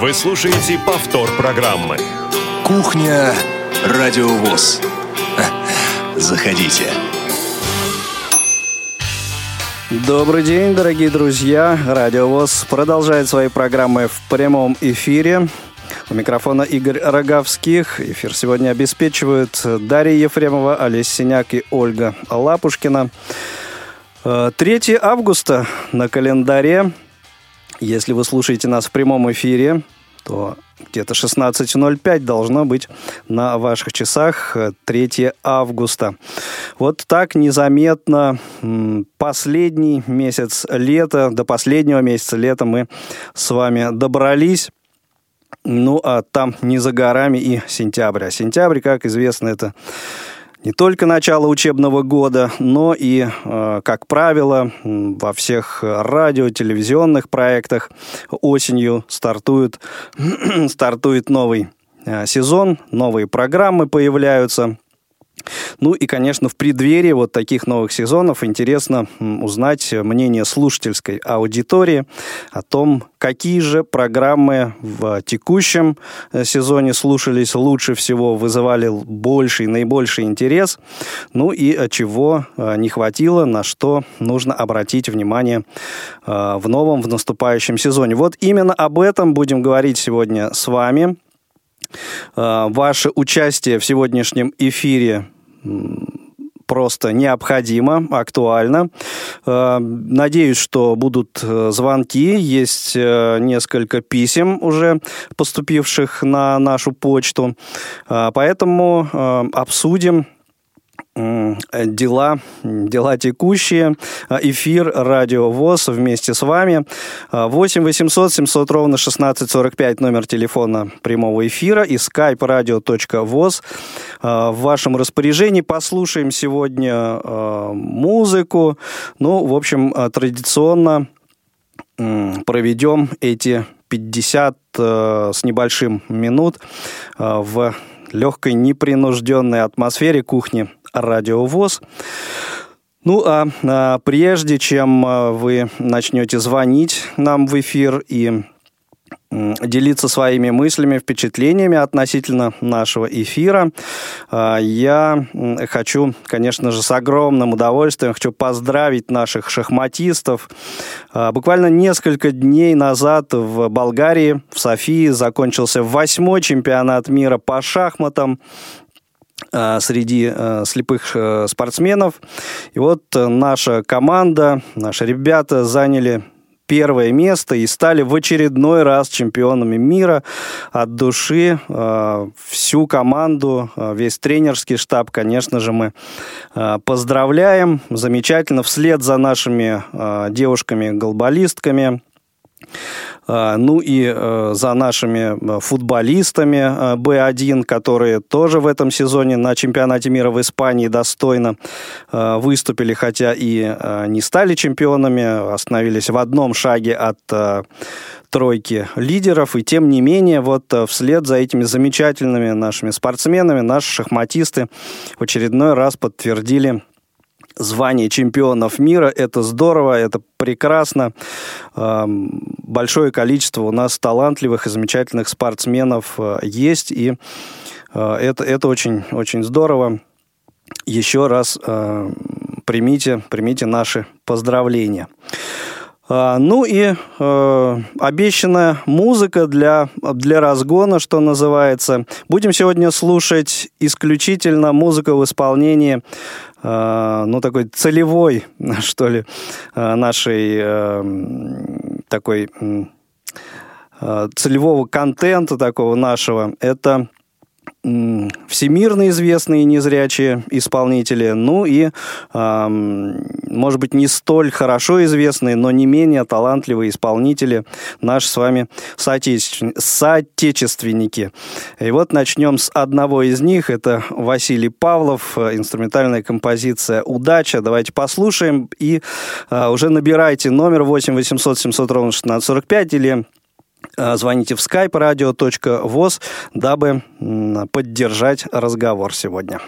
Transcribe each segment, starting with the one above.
Вы слушаете повтор программы. Кухня Радиовоз. Заходите. Добрый день, дорогие друзья. Радиовоз продолжает свои программы в прямом эфире. У микрофона Игорь Роговских. Эфир сегодня обеспечивают Дарья Ефремова, Олеся Синяк и Ольга Лапушкина. 3 э, августа на календаре. Если вы слушаете нас в прямом эфире, то где-то 16.05 должно быть на ваших часах 3 э, августа. Вот так незаметно последний месяц лета, до последнего месяца лета мы с вами добрались. Ну, а там не за горами и сентябрь. А сентябрь, как известно, это не только начало учебного года, но и, э, как правило, во всех радио, телевизионных проектах осенью стартует, стартует новый э, сезон, новые программы появляются – ну и, конечно, в преддверии вот таких новых сезонов интересно узнать мнение слушательской аудитории о том, какие же программы в текущем э, сезоне слушались лучше всего, вызывали больший, наибольший интерес, ну и э, чего э, не хватило, на что нужно обратить внимание в новом, в наступающем сезоне. Вот именно об этом будем говорить сегодня с вами. Ваше участие в сегодняшнем эфире просто необходимо, актуально. Надеюсь, что будут э, звонки. Есть э, несколько писем уже поступивших на нашу почту. Поэтому э, обсудим дела, дела текущие. Эфир Радио ВОЗ вместе с вами. 8 800 700 ровно 1645 номер телефона прямого эфира и skype radio.voz в вашем распоряжении. Послушаем сегодня а, музыку. Ну, в общем, традиционно проведем эти 50 а, с небольшим минут в легкой непринужденной атмосфере кухни радиовоз. Ну а, а прежде чем а, вы начнете звонить нам в эфир и делиться своими мыслями, впечатлениями относительно нашего эфира. А, я хочу, конечно же, с огромным удовольствием хочу поздравить наших шахматистов. Буквально несколько дней назад в Болгарии, в Софии, закончился восьмой чемпионат мира по шахматам. Э, среди э, слепых э, спортсменов. И вот наша команда, наши ребята заняли первое место и стали в очередной раз чемпионами мира от души. Всю команду, весь тренерский штаб, конечно же, мы поздравляем. Замечательно. Вслед за нашими девушками-голболистками ну и э, за нашими э, футболистами Б1, которые тоже в этом сезоне на чемпионате мира в Испании достойно э, выступили, хотя и не стали чемпионами, остановились в одном шаге от тройки лидеров, и тем не менее, вот вслед за этими замечательными нашими спортсменами, наши шахматисты в очередной раз подтвердили звание чемпионов мира. Это здорово, это прекрасно. Большое количество у нас талантливых и замечательных спортсменов э, есть, и э, это, это очень, очень здорово. Еще раз э, примите, примите наши поздравления. А, ну и э, обещанная музыка для, для разгона, что называется. Будем сегодня слушать исключительно музыку в исполнении, э, ну, такой целевой, что ли, э, нашей э, такой э, целевого контента такого нашего. Это всемирно известные незрячие исполнители, ну и, может быть, не столь хорошо известные, но не менее талантливые исполнители, наши с вами соотечествен... соотечественники. И вот начнем с одного из них, это Василий Павлов, инструментальная композиция «Удача». Давайте послушаем и э, уже набирайте номер 8 800 700 ровно 1645 или звоните в skype radio.voz, дабы поддержать разговор сегодня.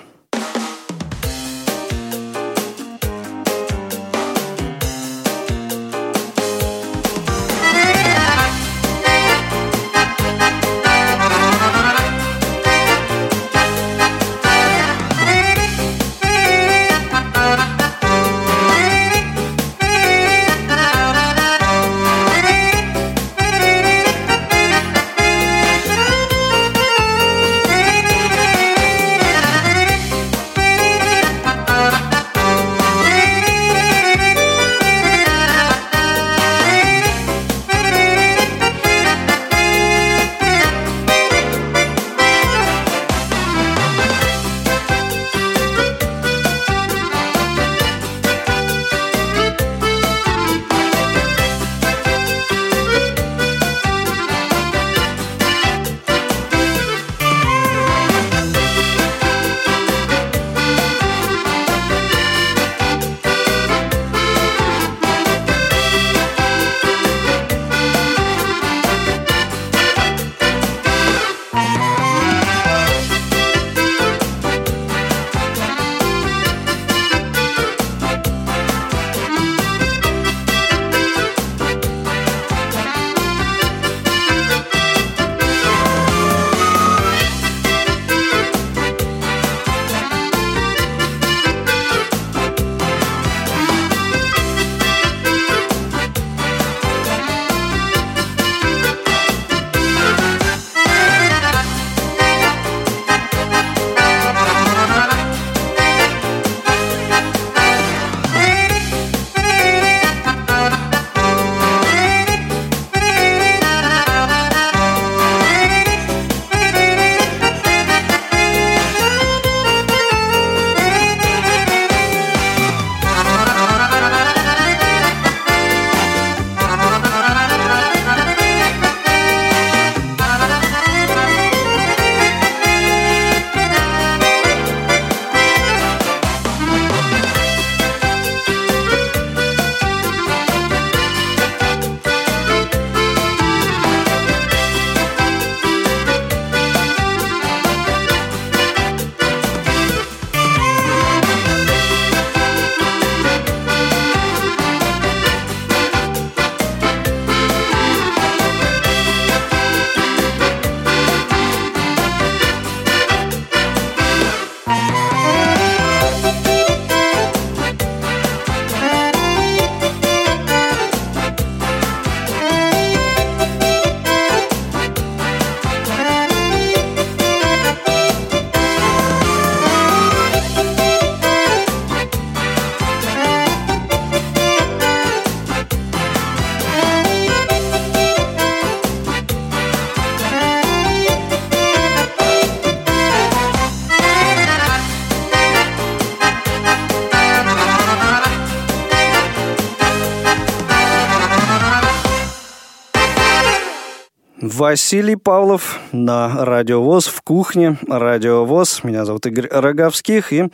Василий Павлов на Радио ВОЗ в кухне Радио ВОЗ. Меня зовут Игорь Роговских и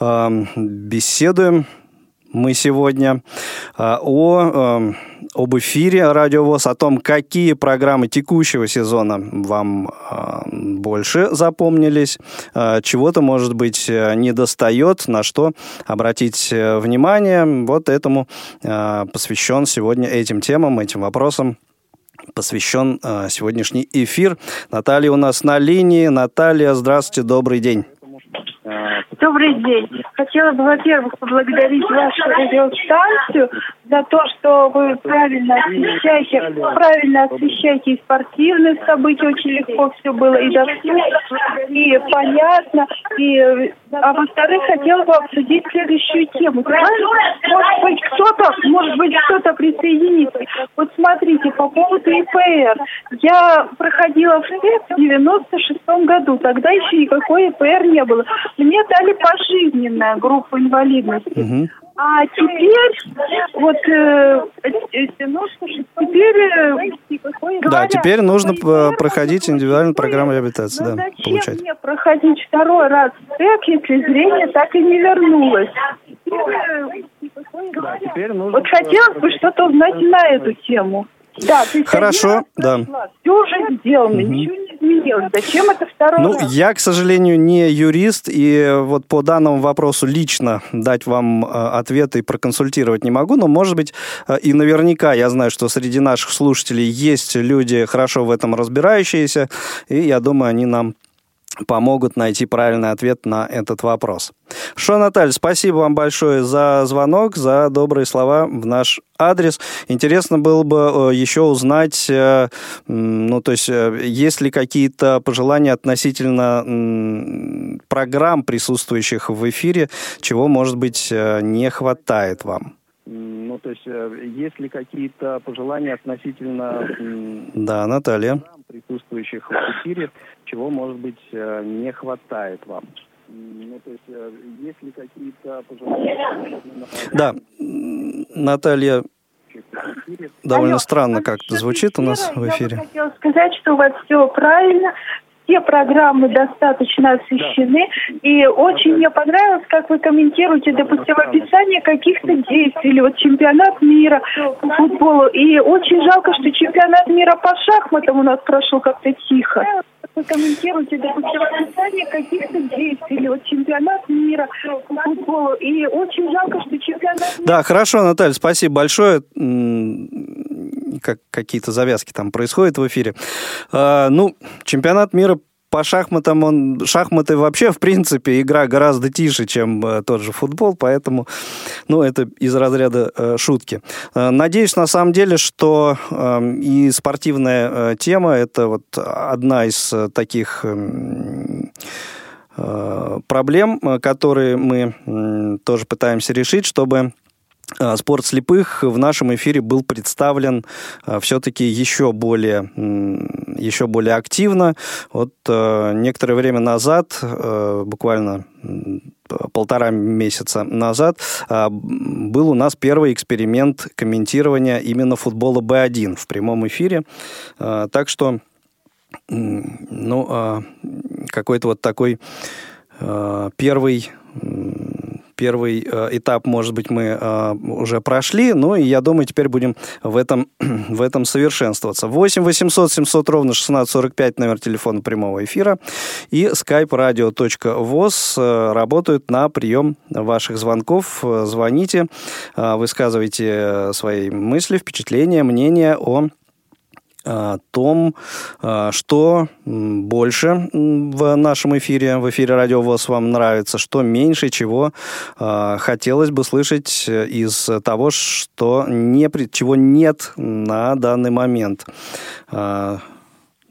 э, беседуем мы сегодня э, о, э, об эфире Радио ВОЗ, о том, какие программы текущего сезона вам э, больше запомнились, э, чего-то, может быть, не достает, на что обратить внимание. Вот этому э, посвящен сегодня этим темам, этим вопросам посвящен э, сегодняшний эфир. Наталья у нас на линии. Наталья, здравствуйте, добрый день. Добрый день. Хотела бы, во-первых, поблагодарить вашу радиостанцию за то, что вы правильно освещаете, правильно освещаете спортивные события, очень легко все было и доступно, и понятно. И, а во-вторых, хотела бы обсудить следующую тему. Может быть, кто-то, может быть, кто-то присоединится. Вот смотрите, по поводу ИПР. Я проходила в СЭП в 96 году, тогда еще никакой ИПР не было. Мне дали пожизненная группа инвалидности. Угу. А теперь, вот, э, теперь... Э, да, теперь нужно проходить индивидуальную программу реабилитации, да, зачем получать. мне проходить второй раз ТЭК, если зрение так и не вернулось? Да, теперь нужно... Вот хотелось бы что-то узнать на эту тему. Да, Хорошо, да. Все уже сделано, угу. ничего не изменилось. Зачем это второй Ну, раз? я, к сожалению, не юрист, и вот по данному вопросу лично дать вам э, ответы и проконсультировать не могу, но, может быть, э, и наверняка я знаю, что среди наших слушателей есть люди, хорошо в этом разбирающиеся, и я думаю, они нам помогут найти правильный ответ на этот вопрос. Шо, Наталья, спасибо вам большое за звонок, за добрые слова в наш адрес. Интересно было бы э, еще узнать, э, ну, то есть, э, есть ли какие-то пожелания относительно программ, присутствующих в эфире, чего, может быть, не хватает вам? Ну, то есть, есть ли какие-то пожелания относительно... Да, Наталья. Присутствующих в эфире, чего, может быть, э, не хватает вам? Ну, то есть, э, есть ли какие-то пожелания? Да, Наталья, довольно странно как-то звучит у нас в эфире. Я бы хотела сказать, что у вас все правильно, все программы достаточно освещены. И очень мне понравилось, как вы комментируете, допустим, описание каких-то действий, или вот чемпионат мира по футболу. И очень жалко, что чемпионат мира по шахматам у нас прошел как-то тихо вы комментируете, допустим, описание каких-то действий, или вот чемпионат мира по футболу, и очень жалко, что чемпионат мира... Да, хорошо, Наталья, спасибо большое. Как, какие-то завязки там происходят в эфире. А, ну, чемпионат мира по шахматам он... Шахматы вообще, в принципе, игра гораздо тише, чем э, тот же футбол, поэтому, ну, это из разряда э, шутки. Э, надеюсь, на самом деле, что э, и спортивная э, тема – это вот одна из э, таких... Эм, э, проблем, э, которые мы тоже пытаемся решить, чтобы спорт слепых в нашем эфире был представлен а, все-таки еще более, еще более активно. Вот а, некоторое время назад, буквально полтора месяца назад, был у нас первый эксперимент комментирования именно футбола Б1 в прямом эфире. Так что, ну, какой-то вот такой первый первый э, этап, может быть, мы э, уже прошли, ну и я думаю, теперь будем в этом, в этом совершенствоваться. 8 800 700 ровно 1645 номер телефона прямого эфира и skype radio.voz э, работают на прием ваших звонков. Звоните, высказывайте свои мысли, впечатления, мнения о о том, а, что больше в нашем эфире, в эфире Радио ВОЗ вам нравится, что меньше, чего а, хотелось бы слышать из того, что не, чего нет на данный момент.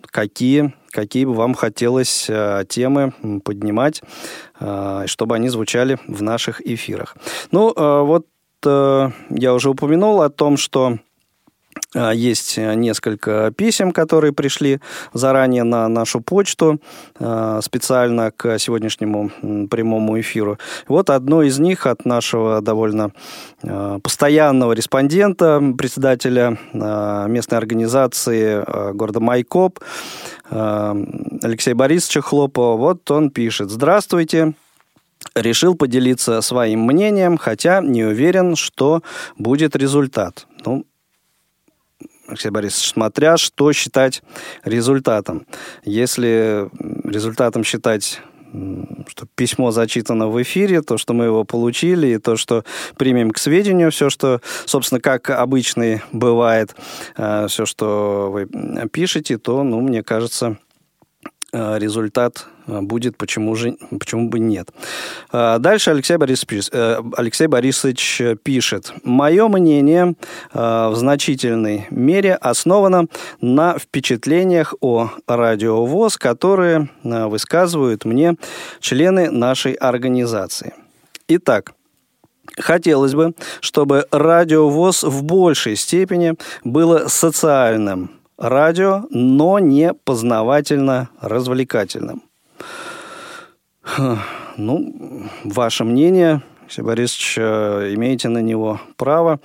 Какие, какие бы вам хотелось темы поднимать, чтобы они звучали в наших эфирах. Ну, вот я уже упомянул о том, что есть несколько писем, которые пришли заранее на нашу почту а, специально к сегодняшнему прямому эфиру. Вот одно из них от нашего довольно а, постоянного респондента, председателя местной организации города Майкоп, Алексея Борисовича Хлопова. Вот он пишет. Здравствуйте. Решил поделиться своим мнением, хотя не уверен, что будет результат. Ну, Алексей Борисович, смотря что считать результатом. Если результатом считать что письмо зачитано в эфире, то, что мы его получили, и то, что примем к сведению все, что, собственно, как обычно бывает, э, все, что вы пишете, то, ну, мне кажется, результат Э, будет, почему, же, почему бы нет. Э, дальше Алексей Борисович, э, Алексей Борисович пишет. Мое мнение в значительной мере основано на впечатлениях о радиовоз, которые высказывают мне члены нашей организации. Итак, Хотелось бы, чтобы радиовоз в большей степени было социальным радио, но не познавательно-развлекательным. Ну, ваше мнение, Алексей Борисович, э, имеете на него право.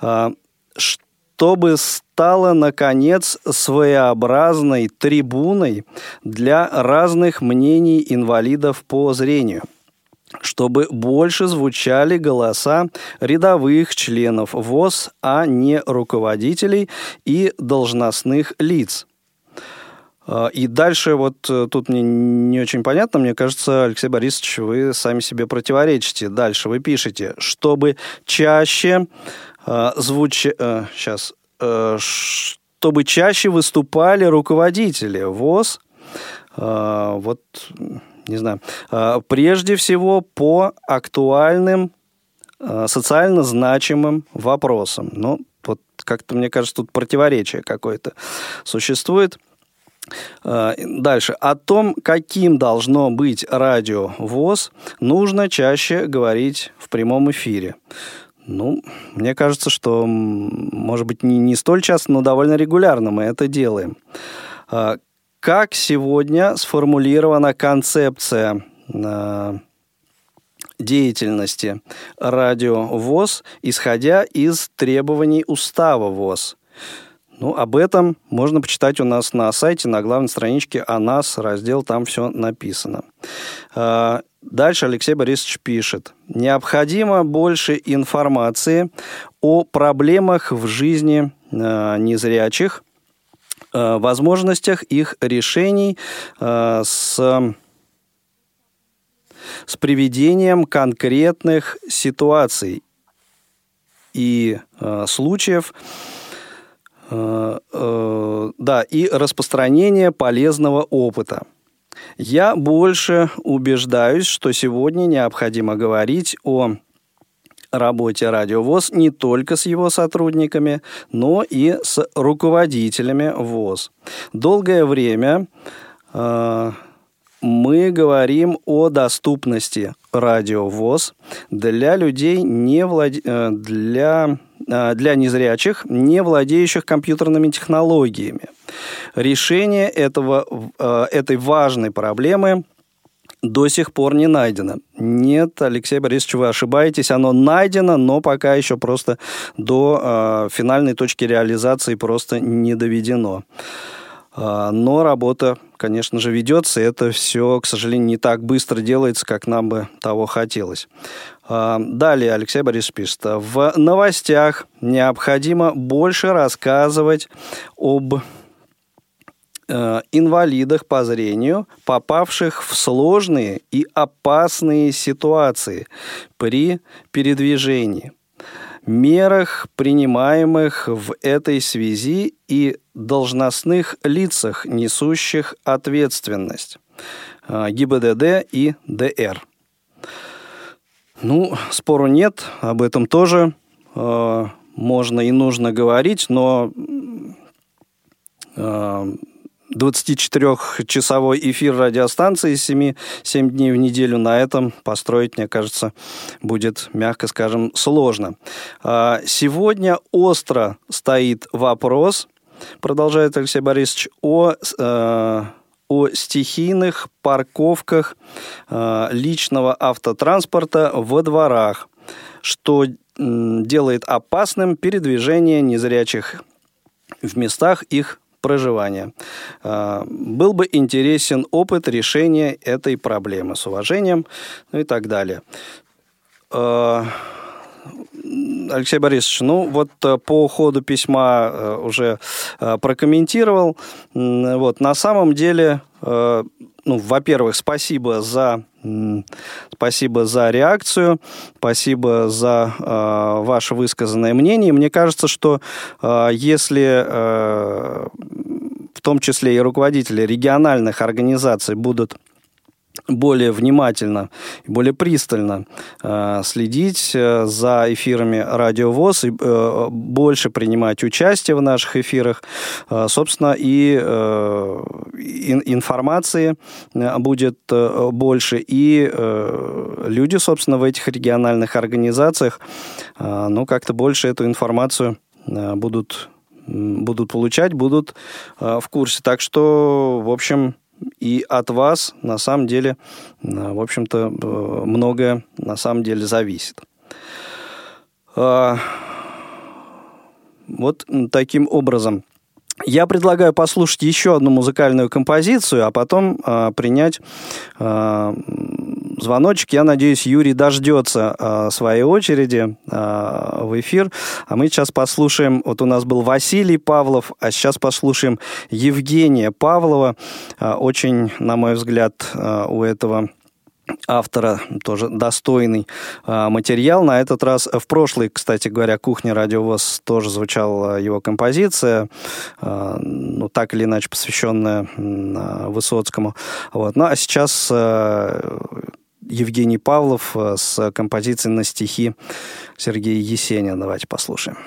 А, чтобы стало, наконец, своеобразной трибуной для разных мнений инвалидов по зрению – чтобы больше звучали голоса рядовых членов ВОЗ, а не руководителей и должностных лиц – а, и дальше вот э, тут мне не очень понятно, мне кажется, Алексей Борисович, вы сами себе противоречите. Дальше вы пишете, чтобы чаще звуч... Э, сейчас... Э, чтобы чаще выступали руководители ВОЗ, э, вот, не знаю, э, прежде всего по актуальным, э, социально значимым вопросам. Ну, вот как-то, мне кажется, тут противоречие какое-то существует. Э, дальше. О том, каким должно быть радио ВОЗ, нужно чаще говорить в прямом эфире. Ну, мне кажется, что, может быть, не, не столь часто, но довольно регулярно мы это делаем. Э, как сегодня сформулирована концепция э, деятельности радио ВОЗ, исходя из требований устава ВОЗ? Ну, об этом можно почитать у нас на сайте, на главной страничке «О нас», раздел, там все написано. А, дальше Алексей Борисович пишет. Необходимо больше информации о проблемах в жизни а, незрячих, возможностях их решений с с приведением конкретных ситуаций и э, случаев, Э, э, да, и распространение полезного опыта. Я больше убеждаюсь, что сегодня необходимо говорить о работе радиовоз не только с его сотрудниками, но и с руководителями ВОЗ. Долгое время э, мы говорим о доступности радиовоз для людей, не влад... Э, для Э, для незрячих, не владеющих компьютерными технологиями. Решение этого, э, этой важной проблемы до сих пор не найдено. Нет, Алексей Борисович, вы ошибаетесь, оно найдено, но пока еще просто до э, финальной точки реализации просто не доведено. Э, но работа, конечно же, ведется, и это все, к сожалению, не так быстро делается, как нам бы того хотелось. А, далее Алексей Борисович пишет. В новостях необходимо больше рассказывать об инвалидах по зрению, попавших в сложные и опасные ситуации при передвижении, мерах, принимаемых в этой связи и должностных лицах, несущих ответственность э, ГИБДД и ДР. Ну, спору нет, об этом тоже э, можно и нужно говорить, но э, 24-часовой эфир радиостанции 7, 7 дней в неделю на этом построить, мне кажется, будет, мягко скажем, сложно. А, сегодня остро стоит вопрос, продолжает Алексей Борисович, о, э, о стихийных парковках э, личного автотранспорта во дворах, что делает опасным передвижение незрячих в местах их проживания. А, был бы интересен опыт решения этой проблемы с уважением ну и так далее. А, Алексей Борисович, ну вот э, по ходу письма э, уже э, прокомментировал. Вот на самом деле, ну, во-первых, спасибо за Спасибо за реакцию, спасибо за э, ваше высказанное мнение. Мне кажется, что э, если э, в том числе и руководители региональных организаций будут более внимательно и более пристально э, следить э, за эфирами Радио ВОЗ и э, больше принимать участие в наших эфирах. Э, собственно, и э, ин, информации э, будет э, больше, и э, люди, собственно, в этих региональных организациях, э, ну, как-то больше эту информацию э, будут будут получать, будут э, в курсе. Так что, в общем, и от вас, на самом деле, э, в общем-то, э, многое на самом деле зависит. А, вот таким образом. Я предлагаю послушать еще одну музыкальную композицию, а потом э, принять э, звоночек. Я надеюсь, Юрий дождется э, своей очереди э, в эфир. А мы сейчас послушаем, вот у нас был Василий Павлов, а сейчас послушаем Евгения Павлова. Э, очень, на мой взгляд, э, у этого автора тоже достойный э, материал. На этот раз, в прошлой, кстати говоря, «Кухня радиовоз» тоже звучала его композиция, э, ну, так или иначе посвященная э, Высоцкому. Вот. Ну, а сейчас Евгений Павлов э, с композицией на стихи Сергея Есенина. Давайте послушаем.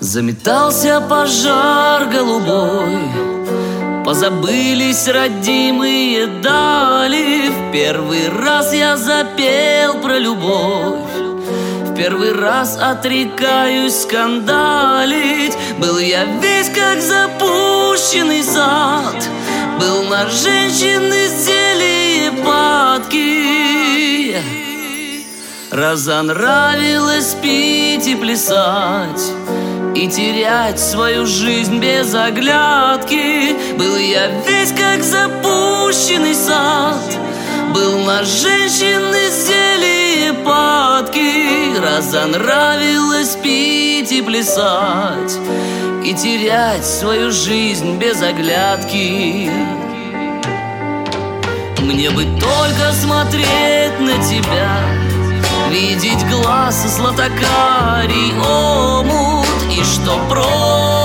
Заметался пожар голубой Позабылись родимые дали В первый раз я запел про любовь первый раз отрекаюсь скандалить. Был я весь как запущенный сад Был на женщины зелье падки. Разонравилось пить и плясать и терять свою жизнь без оглядки. Был я весь как запущенный сад Был на женщины зелье падки. Разонравилось пить и плясать. И терять свою жизнь без оглядки. Мне бы только смотреть на тебя. Видеть глаз златокарий омут. И что любя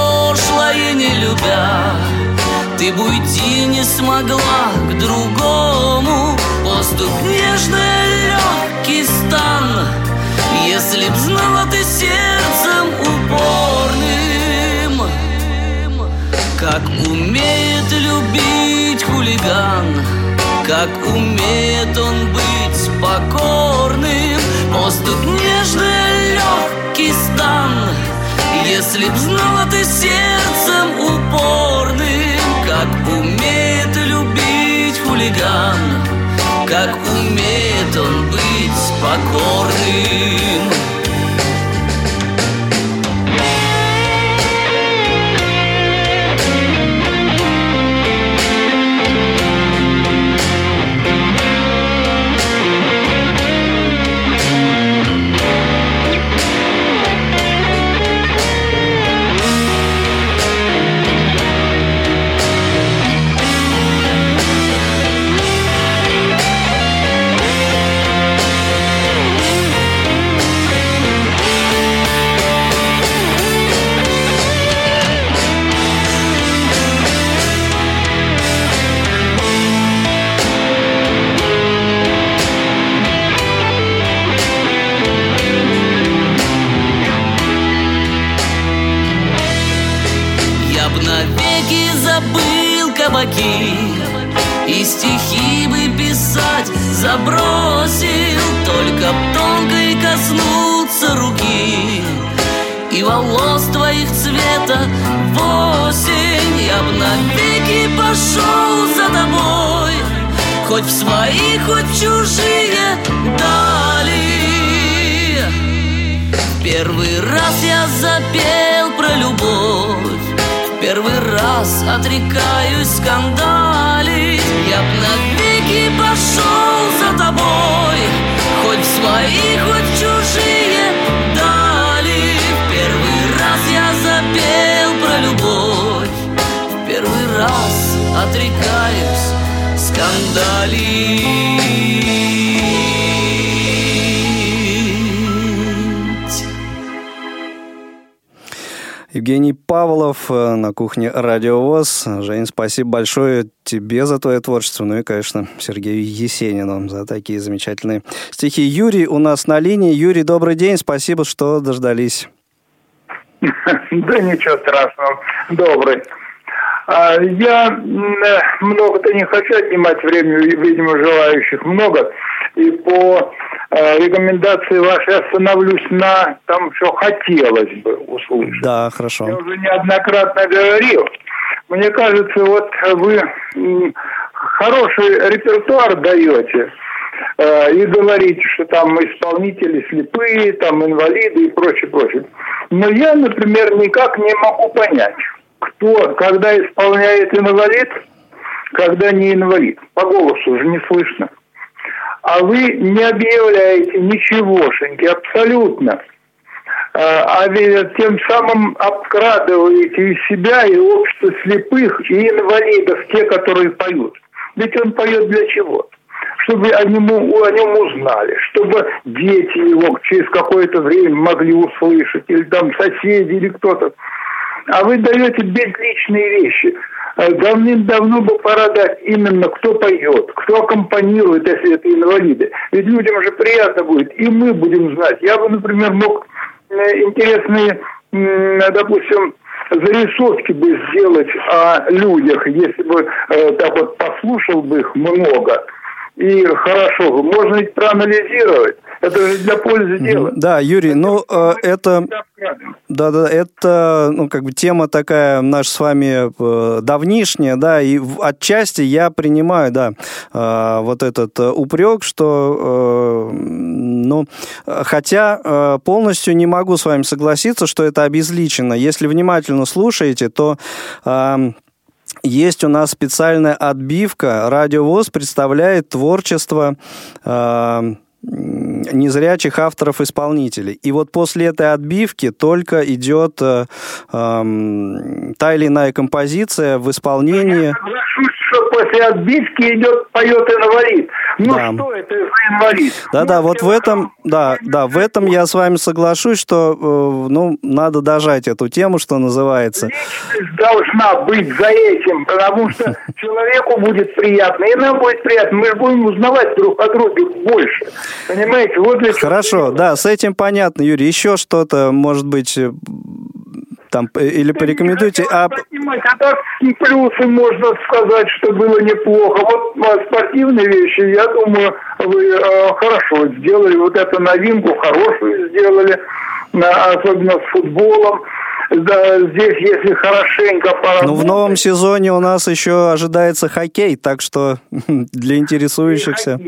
Ты бы уйти не смогла к другому. Поступ нежный, легкий стан. Если б знала ты сердцем упорным. Как умеет любить хулиган. Как умеет он быть покорным. Воздух нежный, легкий стан. Если б знала ты сердцем упорным Как умеет любить хулиган Как умеет он быть покорным кабаки И стихи бы писать забросил Только б тонкой коснуться руки. И волос твоих цвета в осень Я б навеки пошел за тобой. Хоть в свои, хоть в чужие дали. Первый раз я запел про любовь. Первый раз отрекаюсь скандалить. Я б навеки пошел за тобой Хоть в свои, хоть в чужие дали. Первый раз я запел про любовь Первый раз отрекаюсь скандалить Евгений Павлов э, на кухне Радио ВОЗ. Жень, спасибо большое тебе за твое творчество, ну и, конечно, Сергею Есенину за такие замечательные стихи. Юрий у нас на линии. Юрий, добрый день, спасибо, что дождались. Да ничего страшного. Добрый. А, Я э, много-то не хочу отнимать времени, видимо, желающих много. И по рекомендации вашей остановлюсь на том, что хотелось бы услышать. Да, Я хорошо. уже неоднократно говорил. Мне кажется, вот вы хороший репертуар даете э, и говорите, что там исполнители слепые, там инвалиды и прочее, прочее. Но я, например, никак не могу понять, кто, когда исполняет инвалид, когда не инвалид. По голосу уже не слышно. А вы не объявляете ничегошеньки, абсолютно. А а тем самым обкрадываете и себя, и общество слепых, и инвалидов, те, которые поют. Ведь он поет для чего? Чтобы о нем, о нем узнали, чтобы дети его через какое-то время могли услышать, или там соседи, или кто-то. А вы даете безличные вещи. Э, Давным-давно бы пора дать именно, кто поет, кто аккомпанирует, если это инвалиды. Ведь людям же приятно будет, и мы будем знать. Я бы, например, мог интересные, допустим, зарисовки бы сделать о людях, если бы э, так вот послушал бы их много и хорошо. Можно ведь проанализировать. Это же для пользы дела. Да, Юрий, ну э, это... Да, да, это, ну, как бы тема такая наша с вами э, давнишняя, да, и в- отчасти я принимаю, да, э, вот этот э, упрек, что, э, ну, хотя э, полностью не могу с вами согласиться, что это обезличено. Если внимательно слушаете, то э, есть у нас специальная отбивка. Радио ВОЗ представляет творчество э, незрячих авторов-исполнителей. И вот после этой отбивки только идет э, эм, та или иная композиция в исполнении... Что после отбивки идет, поет инвалид. Ну Да. что это за инвалид? Да-да, Ну, вот в этом, да, да, в этом я с вами соглашусь, что, э, ну, надо дожать эту тему, что называется. Личность должна быть за этим, потому что человеку будет приятно, и нам будет приятно. Мы же будем узнавать друг о друге больше. Понимаете? Вот для Хорошо, да, с этим понятно, Юрий. Еще что-то, может быть, э, там, э, или порекомендуйте. А, а так и плюсы можно сказать, что было неплохо. Вот а, спортивные вещи, я думаю, вы э, хорошо сделали. Вот эту новинку хорошую сделали, особенно с футболом. Да, здесь, если хорошенько поработать... ну, в новом сезоне у нас еще ожидается хоккей, так что для интересующихся...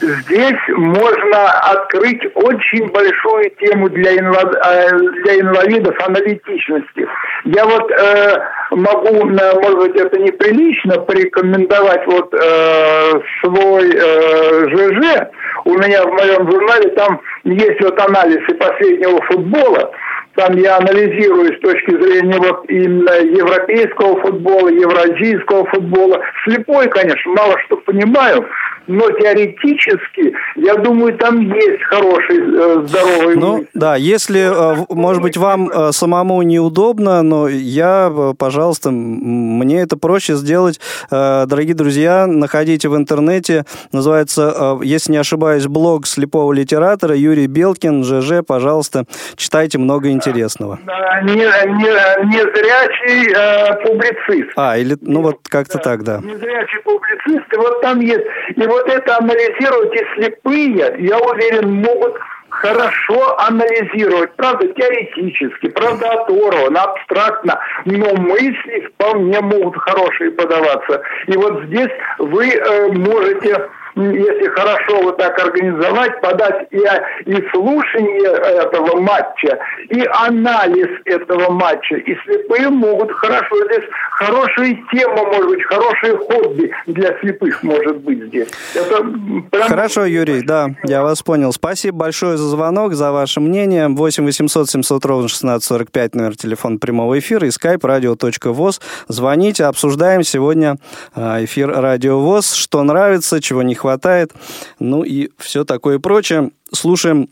Здесь можно открыть очень большую тему для, инва- э, для инвалидов аналитичности. Я вот э, могу, может быть, это неприлично, порекомендовать вот э, свой э, ЖЖ. У меня в моем журнале там есть вот анализы последнего футбола. Там я анализирую с точки зрения вот именно европейского футбола, евразийского футбола. Слепой, конечно, мало что понимаю, но теоретически, я думаю, там есть хороший, э, здоровый Ну, мысль. да, если, э, может быть, вам э, самому неудобно, но я, э, пожалуйста, мне это проще сделать. Э, Дорогие друзья, находите в интернете, называется, если не ошибаюсь, блог слепого литератора Юрий Белкин, ЖЖ, пожалуйста, читайте много интересного. Да, не, не, незрячий э, публицист. А, или, ну вот как-то так, да. Незрячий публицист, и вот там есть. И вот вот это анализировать и слепые, я уверен, могут хорошо анализировать, правда, теоретически, правда, оторвано, абстрактно, но мысли вполне могут хорошие подаваться. И вот здесь вы э, можете если хорошо вот так организовать, подать и, и слушание этого матча, и анализ этого матча. И слепые могут хорошо здесь, хорошая тема, может быть, хорошее хобби для слепых может быть здесь. Это прям... Хорошо, Юрий, да, я вас понял. Спасибо большое за звонок, за ваше мнение. 8 800 700 ровно 1645, номер телефона прямого эфира и skype radio.voz. Звоните, обсуждаем сегодня а, эфир Радио ВОЗ, что нравится, чего не хватает, ну и все такое прочее. Слушаем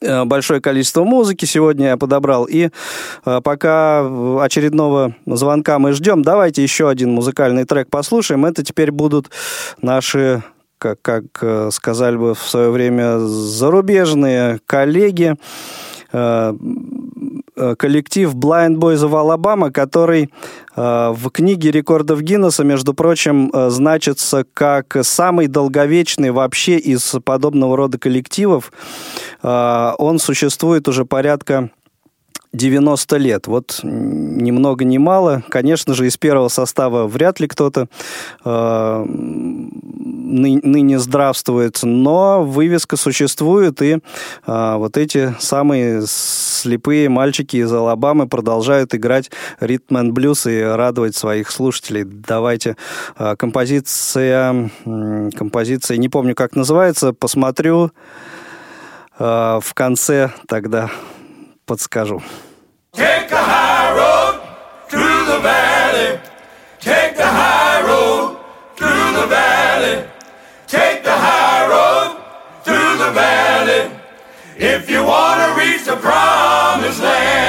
э, большое количество музыки сегодня я подобрал. И э, пока очередного звонка мы ждем, давайте еще один музыкальный трек послушаем. Это теперь будут наши, как, как э, сказали бы в свое время, зарубежные коллеги. Э, коллектив Blind Boys of Alabama, который э, в книге рекордов Гиннесса, между прочим, э, значится как самый долговечный вообще из подобного рода коллективов. Он существует уже порядка 90 лет. Вот ни много ни мало. Конечно же, из первого состава вряд ли кто-то э, ны, ныне здравствует, но вывеска существует, и э, вот эти самые слепые мальчики из Алабамы продолжают играть ритм and блюз и радовать своих слушателей. Давайте э, композиция, э, композиция, не помню, как называется, посмотрю э, в конце тогда подскажу. Take the high road through the valley. Take the high road through the valley. Take the high road through the valley. If you want to reach the promised land.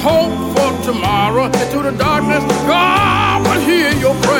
Hope for tomorrow. Into the darkness, God will hear your prayer.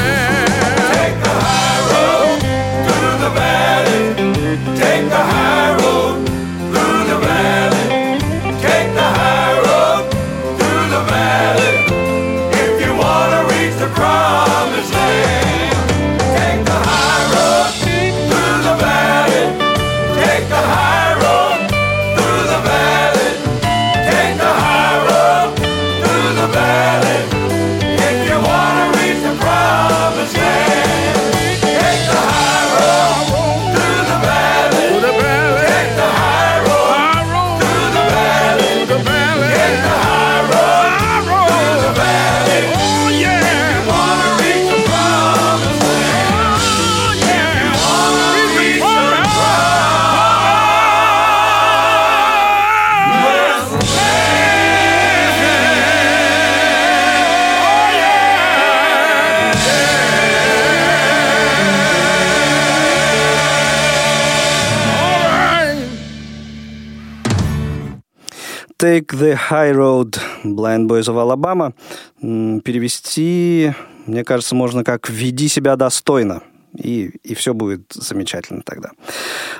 High Road Blind Boys of Alabama перевести, мне кажется, можно как «Веди себя достойно» и, и все будет замечательно тогда.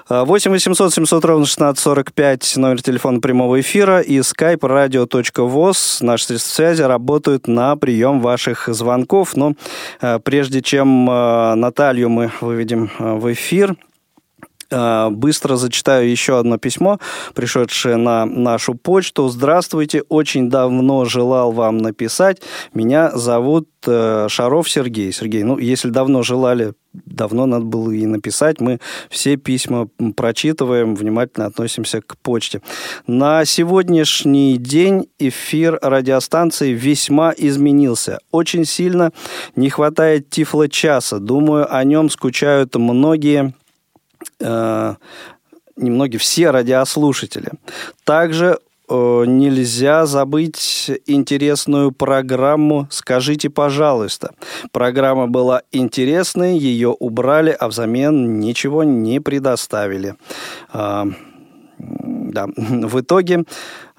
8 800 700 ровно 1645, номер телефона прямого эфира и skype radio.voz. Наши средства связи работают на прием ваших звонков. Но э, прежде чем э, Наталью мы выведем э, в эфир, Быстро зачитаю еще одно письмо, пришедшее на нашу почту. Здравствуйте, очень давно желал вам написать. Меня зовут Шаров Сергей. Сергей, ну, если давно желали давно надо было и написать. Мы все письма прочитываем, внимательно относимся к почте. На сегодняшний день эфир радиостанции весьма изменился. Очень сильно не хватает тифло-часа. Думаю, о нем скучают многие э, немногие, все радиослушатели. Также Э, нельзя забыть интересную программу «Скажите, пожалуйста». Программа была интересной, ее убрали, а взамен ничего не предоставили. А, да. В итоге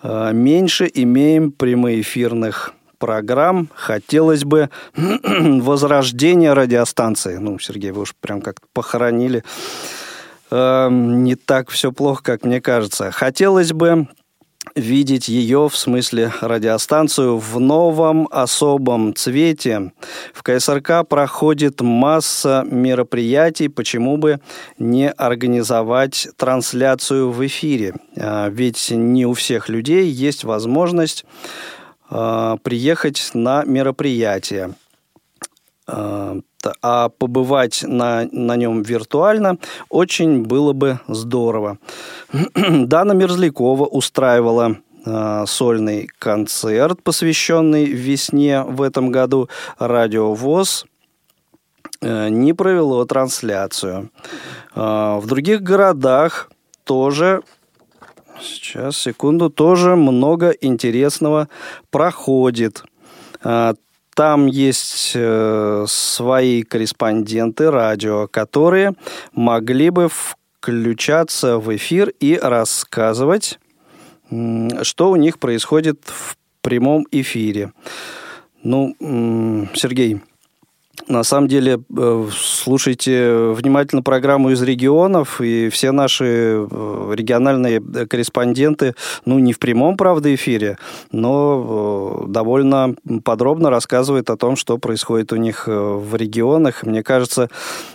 а, меньше имеем прямоэфирных программ. Хотелось бы возрождения радиостанции. Ну, Сергей, вы уж прям как похоронили. А, не так все плохо, как мне кажется. Хотелось бы видеть ее, в смысле радиостанцию, в новом особом цвете. В КСРК проходит масса мероприятий, почему бы не организовать трансляцию в эфире? А, ведь не у всех людей есть возможность а, приехать на мероприятие. А, а побывать на, на нем виртуально очень было бы здорово. Дана Мерзлякова устраивала э, сольный концерт, посвященный весне в этом году. Радио ВОЗ э, не провело трансляцию. Э, в других городах тоже Сейчас, секунду, тоже много интересного проходит. Там есть э, свои корреспонденты радио, которые могли бы включаться в эфир и рассказывать, что у них происходит в прямом эфире. Ну, Сергей, на самом деле, э, слушайте внимательно программу из регионов, и все наши э, региональные корреспонденты, ну, не в прямом, правда, эфире, но э, довольно подробно рассказывают о том, что происходит у них в регионах. Мне кажется,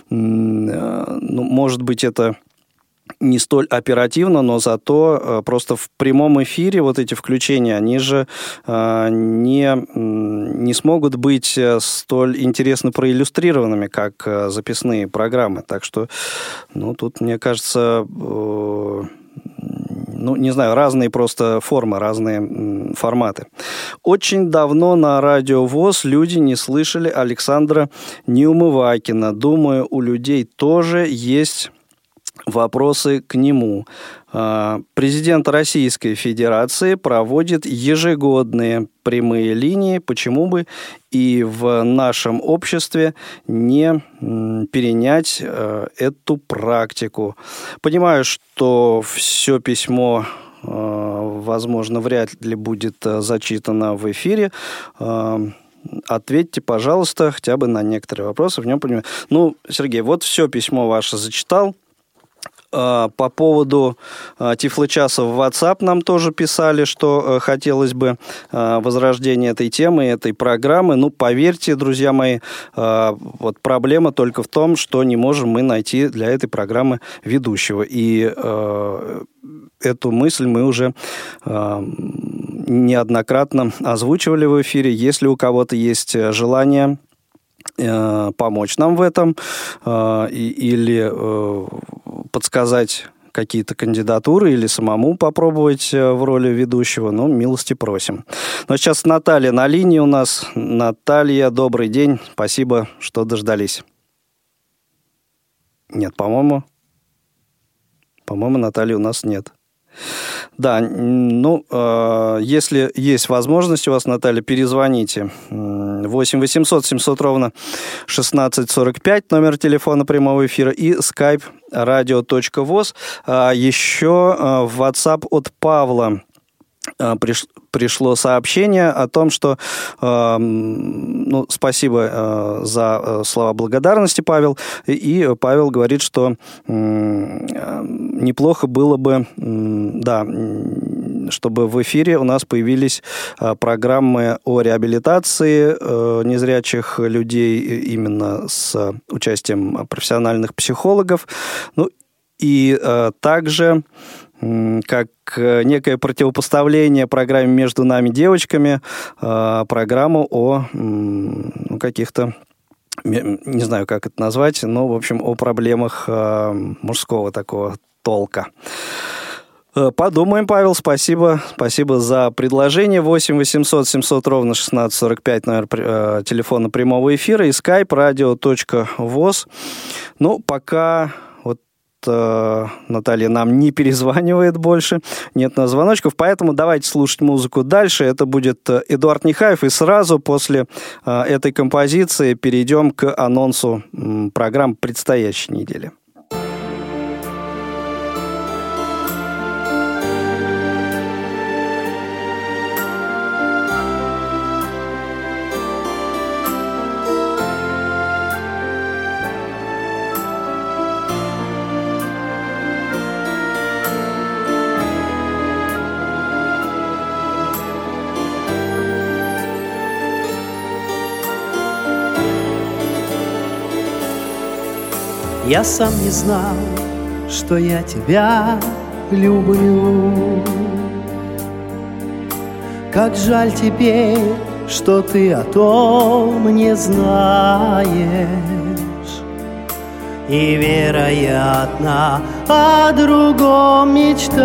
ну, может быть, это не столь оперативно, но зато э, просто в прямом эфире вот эти включения, они же э, не, не смогут быть э, столь интересно проиллюстрированными, как записные программы. Так что, ну, тут, мне кажется, ну, не знаю, разные просто формы, разные форматы. Очень давно на радио ВОЗ люди не слышали Александра Неумывакина. Думаю, у людей тоже есть вопросы к нему. А, президент Российской Федерации проводит ежегодные прямые линии, почему бы и в нашем обществе не перенять э, эту практику. Понимаю, что все письмо э, возможно, вряд ли будет э, зачитано в эфире. Ответьте, пожалуйста, хотя бы на некоторые вопросы в нем понимаю. Ну, Сергей, вот все письмо ваше зачитал. А, по поводу а, Тифлочаса в WhatsApp нам тоже писали, что э, хотелось бы а, возрождения этой темы, этой программы. Ну, поверьте, друзья мои, вот проблема только в том, что не можем мы найти для этой программы ведущего. И эту мысль мы уже неоднократно озвучивали в эфире. Если у кого-то есть желание Э, помочь нам в этом э, или э, подсказать какие-то кандидатуры или самому попробовать в роли ведущего, ну, милости просим. Но сейчас Наталья на линии у нас. Наталья, добрый день. Спасибо, что дождались. Нет, по-моему, по-моему, Натальи у нас нет. Да, ну, э, если есть возможность у вас, Наталья, перезвоните. 8 800 700 ровно 1645, номер телефона прямого эфира, и skype radio.voz. А еще э, в WhatsApp от Павла пришло сообщение о том, что э, ну, спасибо э, за э, слова благодарности, Павел. И, и Павел говорит, что э, неплохо было бы, э, да, чтобы в эфире у нас появились э, программы о реабилитации э, незрячих людей именно с участием профессиональных психологов. Ну и э, также как э, некое противопоставление программе «Между нами девочками», э, программу о каких-то не знаю, как это назвать, но, в общем, о проблемах э, мужского такого толка. Подумаем, Павел, спасибо. Спасибо за предложение. 8 800 700 ровно 1645, номер телефона прямого эфира и skype radio.voz. Ну, пока э, Наталья нам не перезванивает больше, нет на звоночков, поэтому давайте слушать музыку дальше. Это будет э, Эдуард Нехаев, и сразу после э, этой композиции перейдем к анонсу программ предстоящей недели. Я сам не знал, что я тебя люблю. Как жаль теперь, что ты о том не знаешь. И, вероятно, о другом мечтаешь.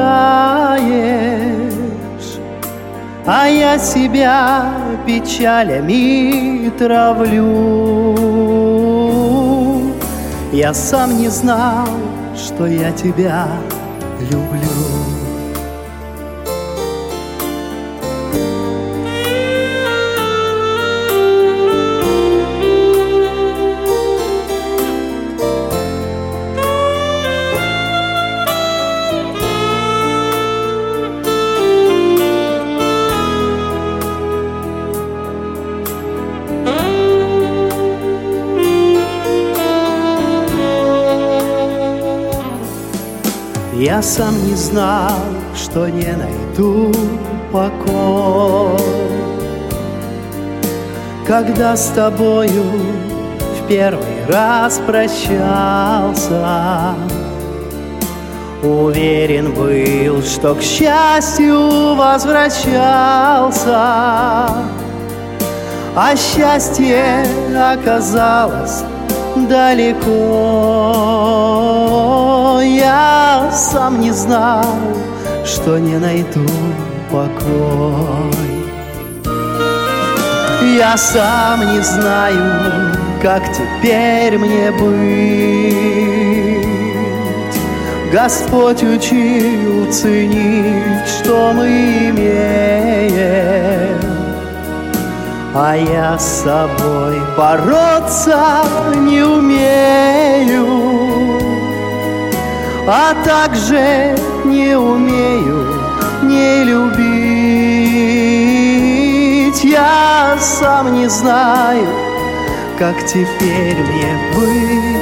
А я себя печалями травлю я сам не знал, что я тебя люблю. Я сам не знал, что не найду покой. Когда с тобою в первый раз прощался Уверен был, что к счастью возвращался. А счастье оказалось далеко Я сам не знал, что не найду покой. Я сам не знаю, как теперь мне быть. Господь учил ценить, что мы имеем. А я с собой бороться не умею А также не умею не любить. Я сам не знаю, как теперь мне быть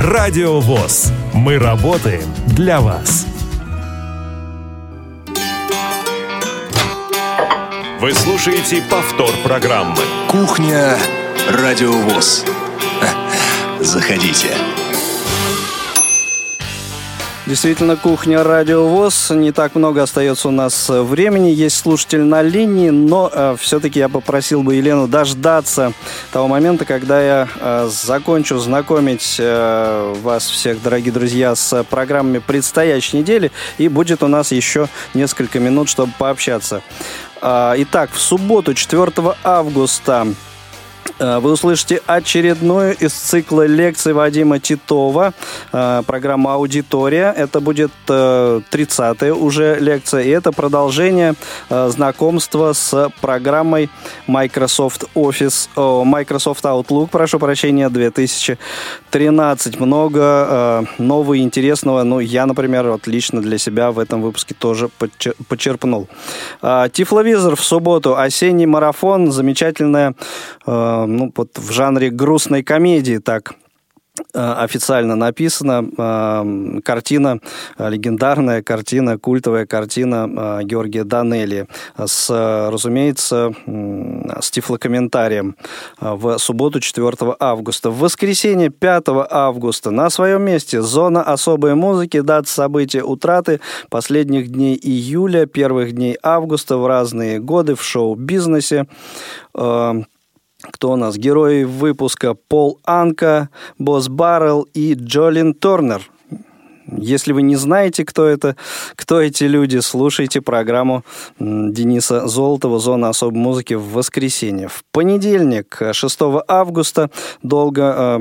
Радио ВОЗ. Мы работаем для вас. Вы слушаете повтор программы. Кухня Радио ВОЗ. Заходите. Действительно, кухня Радио ВОЗ. Не так много остается у нас времени. Есть слушатель на линии, но э, все-таки я попросил бы Елену дождаться того момента, когда я э, закончу знакомить э, вас всех, дорогие друзья, с программами предстоящей недели. И будет у нас еще несколько минут, чтобы пообщаться. Э, итак, в субботу, 4 августа, Э, вы услышите очередную из цикла лекций Вадима Титова, э, программа «Аудитория». Это будет 30-я э, уже лекция, и это продолжение знакомства с программой Microsoft Office, Microsoft Outlook, прошу прощения, 2013. Много нового и интересного, ну, я, например, вот лично для себя в этом выпуске тоже почерпнул. Тифловизор в субботу, осенний марафон, замечательная ну, вот в жанре грустной комедии так э, официально написана э, картина, э, легендарная картина, культовая картина Георгия Данелли с, разумеется, с тифлокомментарием в субботу 4 августа. В воскресенье 5 августа на своем месте зона особой музыки, дата события утраты последних дней июля, первых дней августа в разные годы в шоу-бизнесе кто у нас? Герои выпуска Пол Анка, Босс Баррелл и Джолин Торнер. Если вы не знаете, кто это, кто эти люди, слушайте программу Дениса Золотова «Зона особой музыки» в воскресенье. В понедельник, 6 августа, долго, э, э,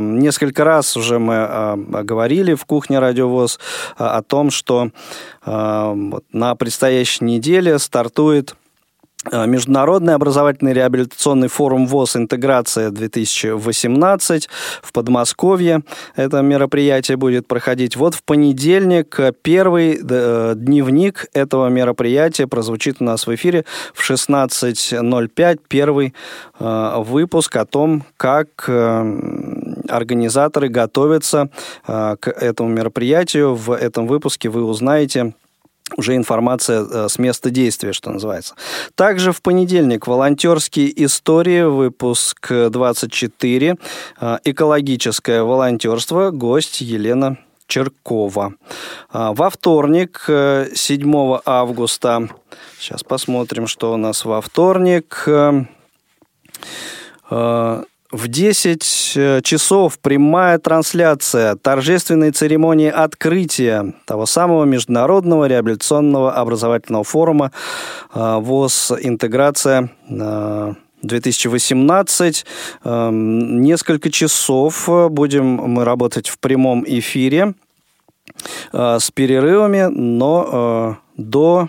несколько раз уже мы э, говорили в кухне «Радиовоз» о том, что на предстоящей неделе стартует Э, Международный образовательный реабилитационный форум ВОЗ «Интеграция-2018» в Подмосковье. Это мероприятие будет проходить. Вот в понедельник первый э, дневник этого мероприятия прозвучит у нас в эфире в 16.05. Первый э, выпуск о том, как организаторы готовятся к этому мероприятию. В этом выпуске вы узнаете уже информация э, с места действия, что называется. Также в понедельник волонтерские истории, выпуск 24, э, экологическое волонтерство, гость Елена Черкова. А, во вторник, 7 э, августа, сейчас посмотрим, что у нас во вторник, в 10 э, часов прямая трансляция торжественной церемонии открытия того самого Международного реабилитационного образовательного форума э, ВОЗ «Интеграция» 2018. Э, несколько часов будем мы работать в прямом эфире с перерывами, но до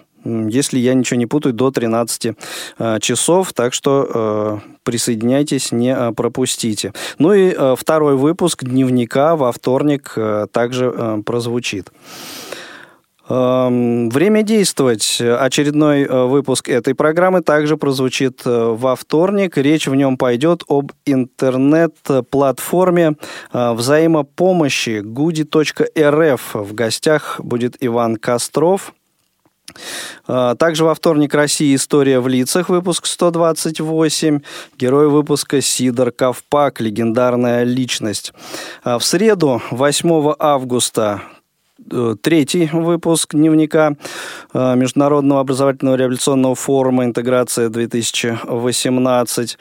если я ничего не путаю, до 13 э, часов. Так что э, присоединяйтесь, не э, пропустите. Ну и второй выпуск дневника во вторник также прозвучит. Эм, время действовать. Очередной выпуск этой программы также прозвучит во вторник. Речь в нем пойдет об интернет-платформе взаимопомощи gudi.rf. В гостях будет Иван Костров. А, также во вторник России «История в лицах», выпуск 128. Герой выпуска Сидор Ковпак, легендарная личность. А, в среду, 8 августа, третий выпуск дневника э, Международного образовательного революционного форума «Интеграция-2018».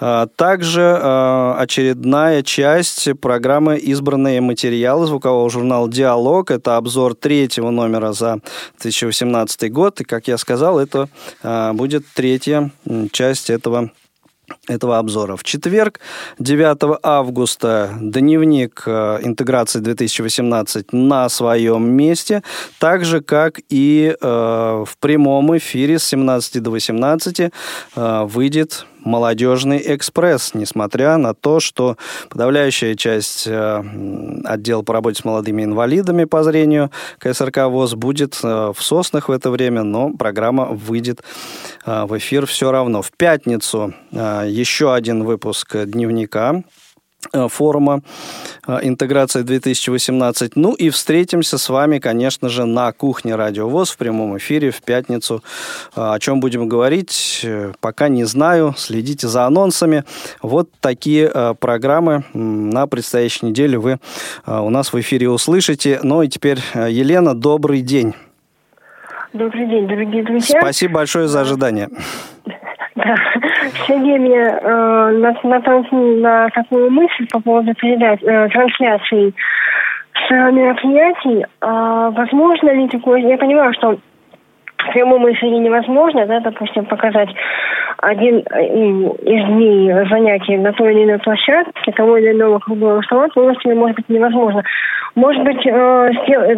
А также э, очередная часть программы «Избранные материалы» звукового журнала «Диалог». Это обзор третьего номера за 2018 год. И, как я сказал, это будет третья часть этого этого обзора. В четверг, 9 августа, дневник э, интеграции 2018 на своем месте, так же, как и э, в прямом эфире с 17 до 18 э, выйдет молодежный экспресс, несмотря на то, что подавляющая часть э, отдела по работе с молодыми инвалидами по зрению КСРК ВОЗ будет э, в Соснах в это время, но программа выйдет э, в эфир все равно. В пятницу еще один выпуск дневника Э, форума э, «Интеграция 2018». Ну и встретимся с вами, конечно же, на кухне «Радио ВОЗ» в прямом эфире в пятницу. Э, о чем будем говорить, пока не знаю. Следите за анонсами. Вот такие программы на предстоящей неделе вы у нас в эфире услышите. Ну и теперь, Елена, добрый день. Добрый день, дорогие друзья. Спасибо большое за ожидание. Да. Сергей мне э, натолкнул на такую мысль по поводу передач, э, трансляций с мероприятий. Э, возможно ли такое... Я понимаю, что в прямом эфире невозможно, да, допустим, показать один э, из дней занятий на той или иной площадке того или иного круглого стола полностью, может быть, невозможно. Может быть, э,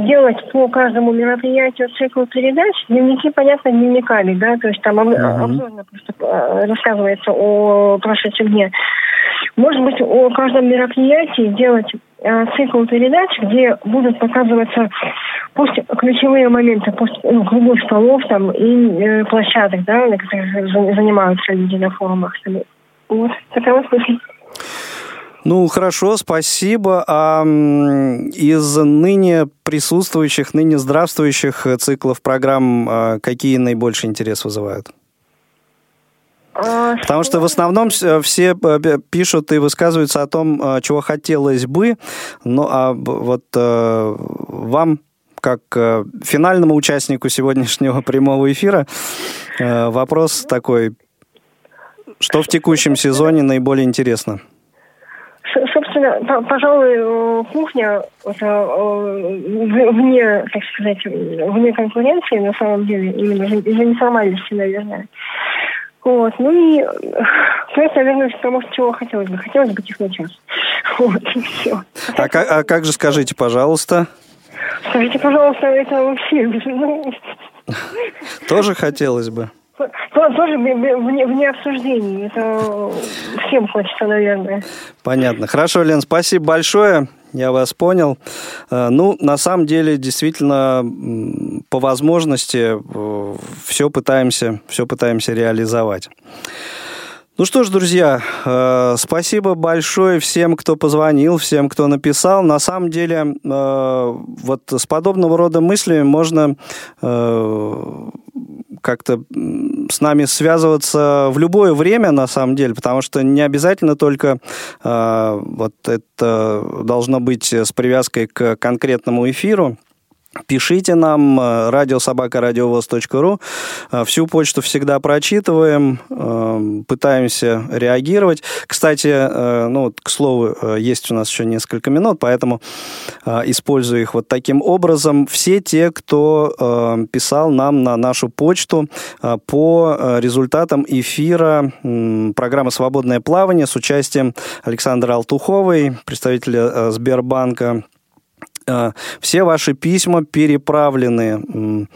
сделать по каждому мероприятию цикл передач, дневники, понятно, дневниками, да, то есть там обзорно просто э, рассказывается о прошедшем дне. Может быть, о каждом мероприятии делать э, цикл передач, где будут показываться пусть ключевые моменты, пусть ну, круглых столов там и э, площадок, да, на которых занимаются люди на форумах. Вот, такая вот мысль. Ну, хорошо, спасибо. А из ныне присутствующих, ныне здравствующих циклов программ а, какие наибольший интерес вызывают? А, Потому что в основном все пишут и высказываются о том, а, чего хотелось бы. Ну, а вот э, вам как э, финальному участнику сегодняшнего прямого эфира э, вопрос такой. Что в текущем сезоне наиболее интересно? собственно, пожалуй, э, кухня это э, вне, так сказать, вне конкуренции, на самом деле, именно из-за неформальности, наверное. Вот, ну и просто, наверное, потому что чего хотелось бы. Хотелось бы техночас. Вот, и все. А, как, а как же скажите, пожалуйста? Скажите, пожалуйста, это вообще... Ну, Тоже хотелось бы. Тоже вне, вне обсуждений. Это всем хочется, наверное. Понятно. Хорошо, Лен, спасибо большое. Я вас понял. Э, ну, на самом деле, действительно, по возможности э, все пытаемся, все пытаемся реализовать. Ну что ж, друзья, э, спасибо большое всем, кто позвонил, всем, кто написал. На самом деле, э, вот с подобного рода мыслями можно э, как-то с нами связываться в любое время, на самом деле, потому что не обязательно только э, вот это должно быть с привязкой к конкретному эфиру. Пишите нам э, радиособакарадиовоз.ру. Э, всю почту всегда прочитываем, э, пытаемся реагировать. Кстати, ну, к слову, есть у нас еще несколько минут, поэтому использую их вот таким образом. Все те, кто писал нам на нашу почту по результатам эфира программы «Свободное плавание» с участием Александра Алтуховой, представителя Сбербанка, Э, все ваши письма переправлены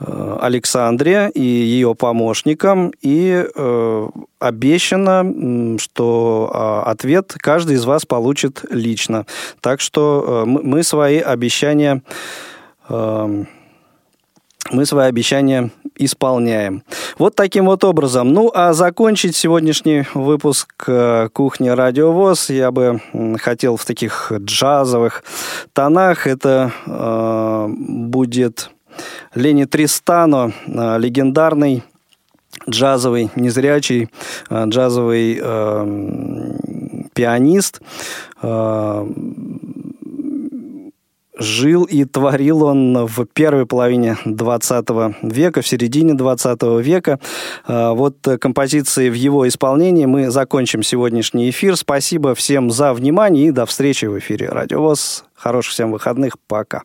э, Александре и ее помощникам, и э, обещано, что э, ответ каждый из вас получит лично. Так что э, мы свои обещания э, мы свои обещания исполняем. Вот таким вот образом. Ну, а закончить сегодняшний выпуск э, «Кухни Радиовоз» я бы хотел в таких джазовых тонах. Это э, будет Лени Тристано, э, легендарный джазовый, незрячий э, джазовый э, пианист. Э, жил и творил он в первой половине 20 века, в середине 20 века. А, вот композиции в его исполнении мы закончим сегодняшний эфир. Спасибо всем за внимание и до встречи в эфире Радио ВОЗ. Хороших всем выходных. Пока.